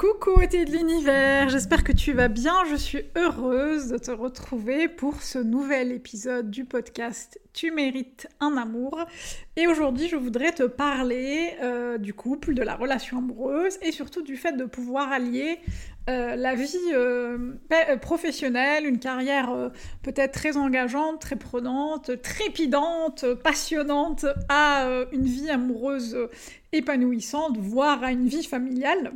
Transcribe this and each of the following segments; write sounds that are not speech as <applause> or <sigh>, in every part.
Coucou été de l'univers, j'espère que tu vas bien, je suis heureuse de te retrouver pour ce nouvel épisode du podcast Tu mérites un amour. Et aujourd'hui je voudrais te parler euh, du couple, de la relation amoureuse et surtout du fait de pouvoir allier euh, la vie euh, professionnelle, une carrière peut-être très engageante, très prenante, trépidante, passionnante à une vie amoureuse épanouissante, voire à une vie familiale.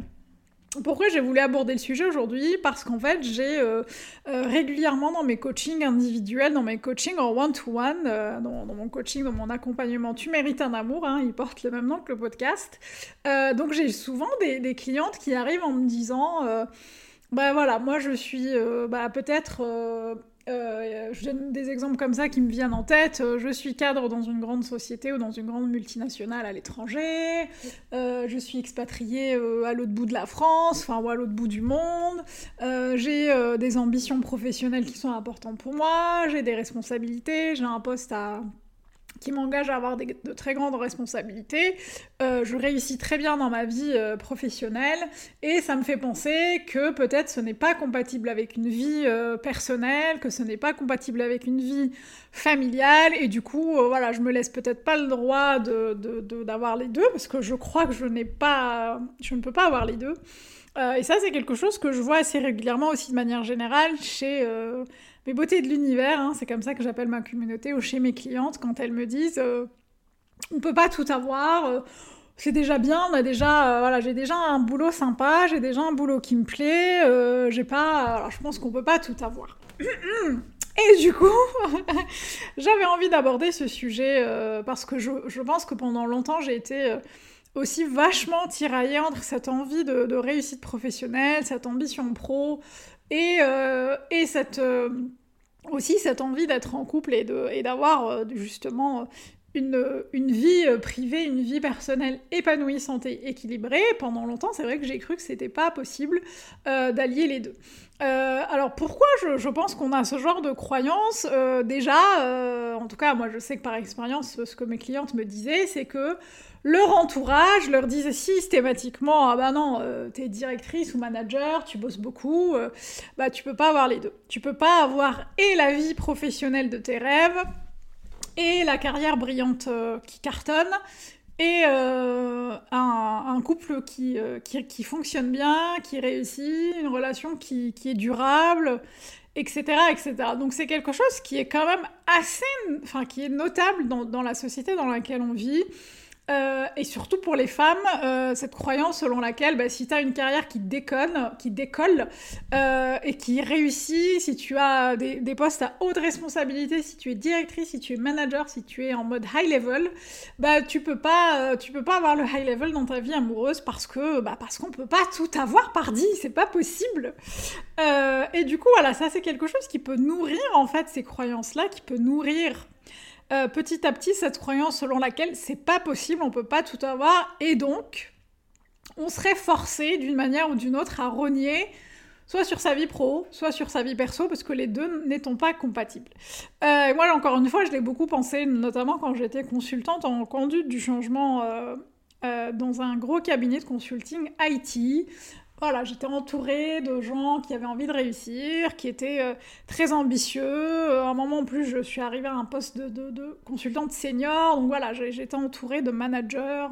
Pourquoi j'ai voulu aborder le sujet aujourd'hui? Parce qu'en fait, j'ai euh, euh, régulièrement dans mes coachings individuels, dans mes coachings en one-to-one, euh, dans, mon coaching, dans mon accompagnement Tu mérites un amour, hein, il porte le même nom que le podcast. donc j'ai souvent des, clientes qui arrivent en me disant, bah voilà, moi je suis bah, peut-être euh, je donne des exemples comme ça qui me viennent en tête. Euh, je suis cadre dans une grande société ou dans une grande multinationale à l'étranger. Euh, je suis expatriée à l'autre bout de la France, enfin ou à l'autre bout du monde. j'ai des ambitions professionnelles qui sont importantes pour moi. J'ai des responsabilités. J'ai un poste à qui m'engage à avoir de très grandes responsabilités. Euh, je réussis très bien dans ma vie euh, professionnelle et ça me fait penser que peut-être ce n'est pas compatible avec une vie euh, personnelle, que ce n'est pas compatible avec une vie familiale et du coup, voilà, je me laisse peut-être pas le droit d'avoir de, les deux parce que je crois que je n'ai pas, je ne peux pas avoir les deux. Et ça, c'est quelque chose que je vois assez régulièrement aussi de manière générale chez mes beautés de l'univers, hein, c'est comme ça que j'appelle ma communauté, ou chez mes clientes, quand elles me disent euh, on peut pas tout avoir, euh, c'est déjà bien, on a déjà, euh, voilà, j'ai déjà un boulot sympa, j'ai déjà un boulot qui me plaît, j'ai pas, alors je pense qu'on peut pas tout avoir. <clears throat> Et du coup, <laughs> j'avais envie d'aborder ce sujet parce que je, pense que pendant longtemps j'ai été aussi vachement tiraillée entre cette envie de, réussite professionnelle, cette ambition pro, et, euh, et cette, euh, aussi cette envie d'être en couple et d'avoir euh, justement une, vie privée, une vie personnelle épanouissante et équilibrée. Pendant longtemps, c'est vrai que j'ai cru que c'était pas possible d'allier les deux. alors pourquoi je, pense qu'on a ce genre de croyance Déjà, en tout cas, moi je sais que par expérience, ce que mes clientes me disaient, c'est que leur entourage leur disait systématiquement ah bah non euh, t'es directrice ou manager tu bosses beaucoup euh, bah tu peux pas avoir les deux tu peux pas avoir et la vie professionnelle de tes rêves et la carrière brillante euh, qui cartonne et un, couple qui, qui, fonctionne bien, qui réussit, une relation qui, qui est durable, etc., etc. Donc c'est quelque chose qui est quand même assez, enfin qui est notable dans, dans la société dans laquelle on vit. Euh, et surtout pour les femmes, euh, cette croyance selon laquelle bah, si tu as une carrière qui déconne, qui décolle euh, et qui réussit, si tu as des, postes à haute responsabilité, si tu es directrice, si tu es manager, si tu es en mode high level, bah tu peux pas, tu peux pas avoir le high level dans ta vie amoureuse parce que bah, parce qu'on peut pas tout avoir par dit, c'est pas possible. et du coup voilà, ça c'est quelque chose qui peut nourrir en fait ces croyances là, qui peut nourrir euh, petit à petit cette croyance selon laquelle c'est pas possible, on peut pas tout avoir, et donc on serait forcé d'une manière ou d'une autre à renier soit sur sa vie pro, soit sur sa vie perso, parce que les deux n'étant pas compatibles. Euh, moi, encore une fois, je l'ai beaucoup pensé, notamment quand j'étais consultante en conduite du changement euh, dans un gros cabinet de consulting IT, voilà, j'étais entourée de gens qui avaient envie de réussir, qui étaient euh, très ambitieux. Euh, à un moment en plus, je suis arrivée à un poste de, consultante senior. Donc voilà, j'étais entourée de managers,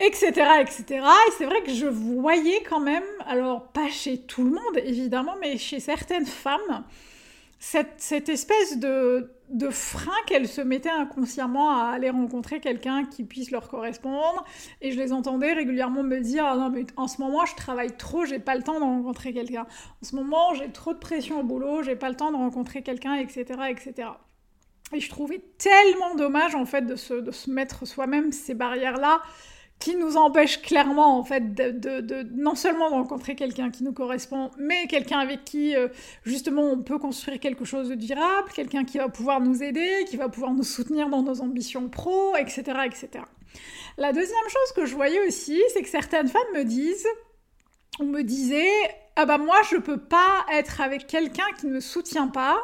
etc., etc. Et c'est vrai que je voyais quand même, alors pas chez tout le monde évidemment, mais chez certaines femmes, cette, espèce de, frein qu'elles se mettaient inconsciemment à aller rencontrer quelqu'un qui puisse leur correspondre. Et je les entendais régulièrement me dire ah non, mais en ce moment, je travaille trop, j'ai pas le temps de rencontrer quelqu'un. En ce moment, j'ai trop de pression au boulot, j'ai pas le temps de rencontrer quelqu'un, etc., etc. Et je trouvais tellement dommage, en fait, de se, de se mettre soi-même ces barrières-là qui nous empêche clairement en fait de, non seulement de rencontrer quelqu'un qui nous correspond, mais quelqu'un avec qui euh, justement on peut construire quelque chose de durable, quelqu'un qui va pouvoir nous aider, qui va pouvoir nous soutenir dans nos ambitions pro, etc., etc. La deuxième chose que je voyais aussi, c'est que certaines femmes me disent, on me disait, ah bah moi je peux pas être avec quelqu'un qui ne me soutient pas,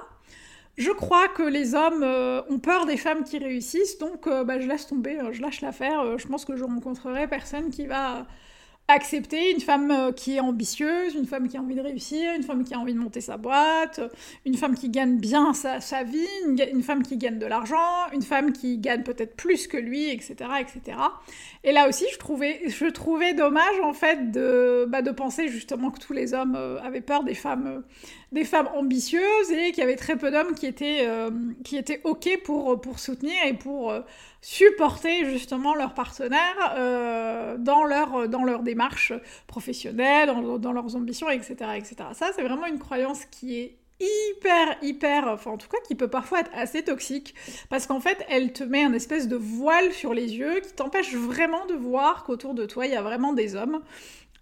je crois que les hommes euh, ont peur des femmes qui réussissent, donc euh, bah, je laisse tomber, euh, je lâche l'affaire. je pense que je rencontrerai personne qui va accepter une femme qui est ambitieuse, une femme qui a envie de réussir, une femme qui a envie de monter sa boîte, une femme qui gagne bien sa, vie, une, femme qui gagne de l'argent, une femme qui gagne peut-être plus que lui, etc., etc. Et là aussi, je trouvais, dommage en fait de, bah, de penser justement que tous les hommes avaient peur des femmes, des femmes ambitieuses et qu'il y avait très peu d'hommes qui étaient, qui étaient ok pour, pour soutenir et pour supporter justement leurs partenaires euh, dans, leur, dans leur démarche professionnelle, dans, leurs ambitions, etc. etc. Ça, c'est vraiment une croyance qui est hyper, hyper, enfin en tout cas qui peut parfois être assez toxique, parce qu'en fait, elle te met un espèce de voile sur les yeux qui t'empêche vraiment de voir qu'autour de toi, il y a vraiment des hommes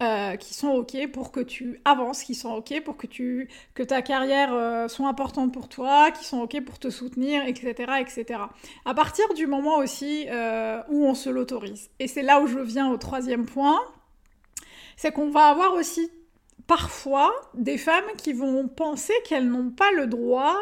euh, qui sont ok pour que tu avances, qui sont ok pour que tu que ta carrière euh, soit importante pour toi, qui sont ok pour te soutenir, etc., etc. À partir du moment aussi euh, où on se l'autorise. Et c'est là où je viens au troisième point, c'est qu'on va avoir aussi parfois des femmes qui vont penser qu'elles n'ont pas le droit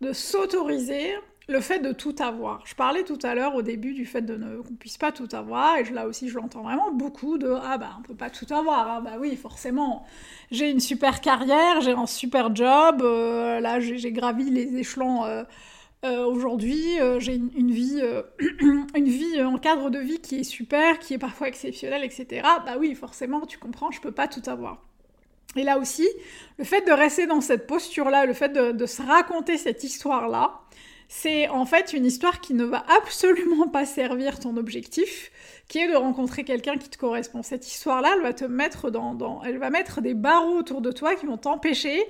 de s'autoriser le fait de tout avoir. Je parlais tout à l'heure au début du fait de ne qu'on puisse pas tout avoir, et là aussi je l'entends vraiment beaucoup de ah bah on peut pas tout avoir, ah bah oui forcément j'ai une super carrière, j'ai un super job, euh, là j'ai gravi les échelons euh, euh, aujourd'hui, j'ai une, vie une vie <clears throat> un cadre de vie qui est super, qui est parfois exceptionnel, etc. Bah oui forcément tu comprends, je peux pas tout avoir. Et là aussi, le fait de rester dans cette posture-là, le fait de se raconter cette histoire-là, c'est en fait une histoire qui ne va absolument pas servir ton objectif, qui est de rencontrer quelqu'un qui te correspond. Cette histoire-là, elle va te mettre dans, elle va mettre des barreaux autour de toi qui vont t'empêcher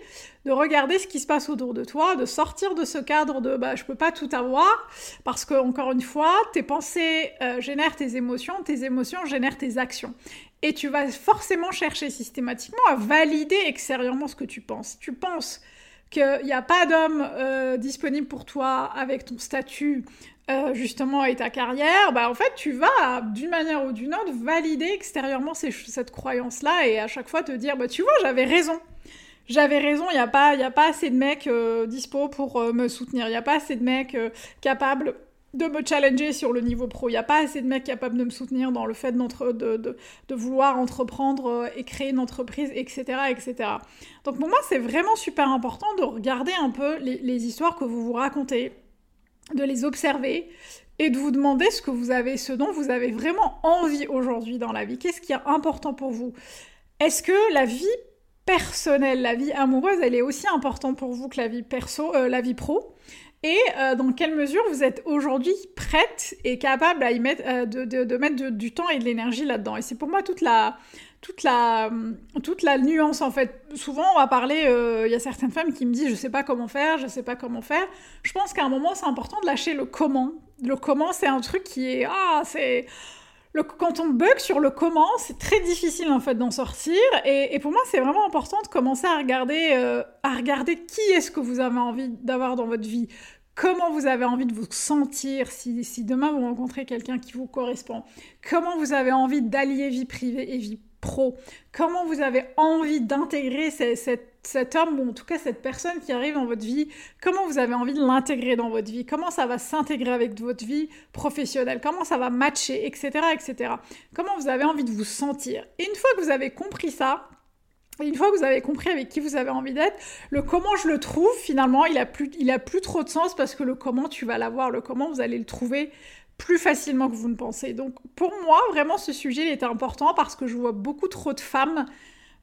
de regarder ce qui se passe autour de toi, de sortir de ce cadre de bah je peux pas tout avoir, parce que encore une fois, tes pensées euh, génèrent tes émotions, tes émotions génèrent tes actions. Et tu vas forcément chercher systématiquement à valider extérieurement ce que tu penses. Tu penses qu'il n'y a pas d'homme euh, disponible pour toi avec ton statut euh, justement et ta carrière, bah en fait tu vas d'une manière ou d'une autre valider extérieurement cette croyance-là et à chaque fois te dire bah tu vois j'avais raison. J'avais raison, il n'y a, pas, a pas assez de mecs euh, dispo pour me soutenir, il n'y a pas assez de mecs capables de me challenger sur le niveau pro. Il n'y a pas assez de mecs capables de me soutenir dans le fait de, de, de, vouloir entreprendre euh, et créer une entreprise, etc. etc. Donc pour moi, c'est vraiment super important de regarder un peu les, les, histoires que vous vous racontez, de les observer et de vous demander ce que vous avez, ce dont vous avez vraiment envie aujourd'hui dans la vie. Qu'est-ce qui est important pour vous? Est-ce que la vie personnelle, la vie amoureuse, elle est aussi importante pour vous que la vie perso, euh, la vie pro? Et euh, dans quelle mesure vous êtes aujourd'hui prête et capable à y mettre, euh, de, mettre du temps et de l'énergie là-dedans? Et c'est pour moi toute la, toute, la, toute la nuance en fait. Souvent on va parler, euh, il y a certaines femmes qui me disent je sais pas comment faire, je sais pas comment faire. Je pense qu'à un moment c'est important de lâcher le comment. Le comment c'est un truc qui est... Ah, c'est... Quand on bug sur le comment, c'est très difficile en fait d'en sortir. Et, pour moi, c'est vraiment important de commencer à regarder, à regarder qui est-ce que vous avez envie d'avoir dans votre vie comment vous avez envie de vous sentir si, si demain vous rencontrez quelqu'un qui vous correspond, comment vous avez envie d'allier vie privée et vie pro, comment vous avez envie d'intégrer cet homme ou en tout cas cette personne qui arrive dans votre vie, comment vous avez envie de l'intégrer dans votre vie, comment ça va s'intégrer avec votre vie professionnelle, comment ça va matcher, etc., etc. Comment vous avez envie de vous sentir? Et une fois que vous avez compris ça, une fois que vous avez compris avec qui vous avez envie d'être, le comment je le trouve, finalement, il a plus, plus trop de sens parce que le comment tu vas l'avoir, le comment vous allez le trouver plus facilement que vous ne pensez. Donc pour moi, vraiment, ce sujet il était important parce que je vois beaucoup trop de femmes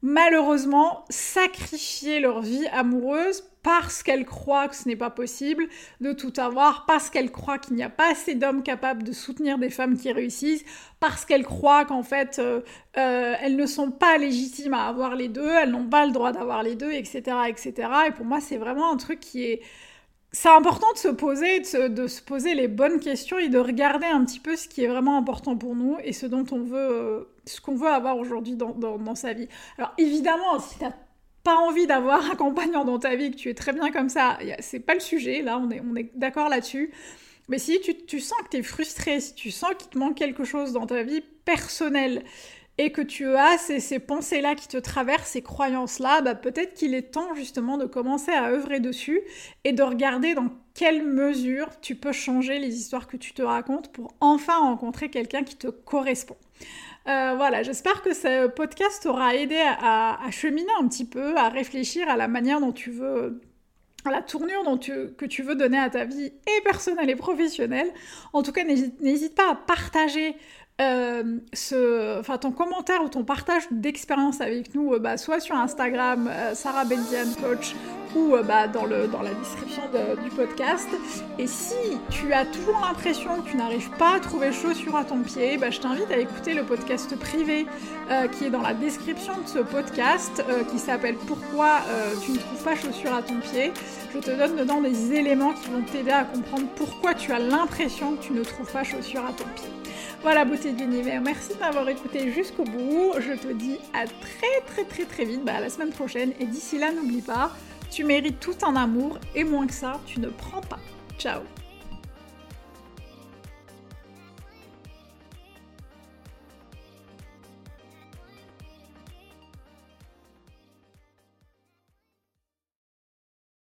malheureusement sacrifier leur vie amoureuse parce qu'elles croient que ce n'est pas possible de tout avoir, parce qu'elles croient qu'il n'y a pas assez d'hommes capables de soutenir des femmes qui réussissent, parce qu'elles croient qu'en fait euh, euh, elles ne sont pas légitimes à avoir les deux, elles n'ont pas le droit d'avoir les deux, etc., etc. Et pour moi c'est vraiment un truc qui est c'est important de se poser, de se, poser les bonnes questions et de regarder un petit peu ce qui est vraiment important pour nous et ce dont on veut, euh, ce qu'on veut avoir aujourd'hui dans, sa vie. Alors évidemment, si tu n'as pas envie d'avoir un compagnon dans ta vie, que tu es très bien comme ça, c'est pas le sujet, là on est, on est d'accord là-dessus. Mais si tu, tu sens que tu es frustré, si tu sens qu'il te manque quelque chose dans ta vie personnelle, et que tu as ces, pensées-là qui te traversent, ces croyances-là, bah peut-être qu'il est temps justement de commencer à œuvrer dessus et de regarder dans quelle mesure tu peux changer les histoires que tu te racontes pour enfin rencontrer quelqu'un qui te correspond. Euh, voilà, j'espère que ce podcast t'aura aidé à, cheminer un petit peu, à réfléchir à la manière dont tu veux à la tournure dont que tu veux donner à ta vie et personnelle et professionnelle. En tout cas, n'hésite pas à partager euh, ton commentaire ou ton partage d'expérience avec nous, euh, bah, soit sur Instagram, euh, Sarah Benzian Coach, ou bah, dans, la description du podcast. Et si tu as toujours l'impression que tu n'arrives pas à trouver chaussures à ton pied, bah, je t'invite à écouter le podcast privé qui est dans la description de ce podcast, qui s'appelle Pourquoi tu ne trouves pas chaussures à ton pied. Je te donne dedans des éléments qui vont t'aider à comprendre pourquoi tu as l'impression que tu ne trouves pas chaussures à ton pied. Voilà, beauté de l'univers, merci de m'avoir écouté jusqu'au bout. Je te dis à très très très très vite, bah, la semaine prochaine. Et d'ici là, n'oublie pas, tu mérites tout en amour et moins que ça, tu ne prends pas. Ciao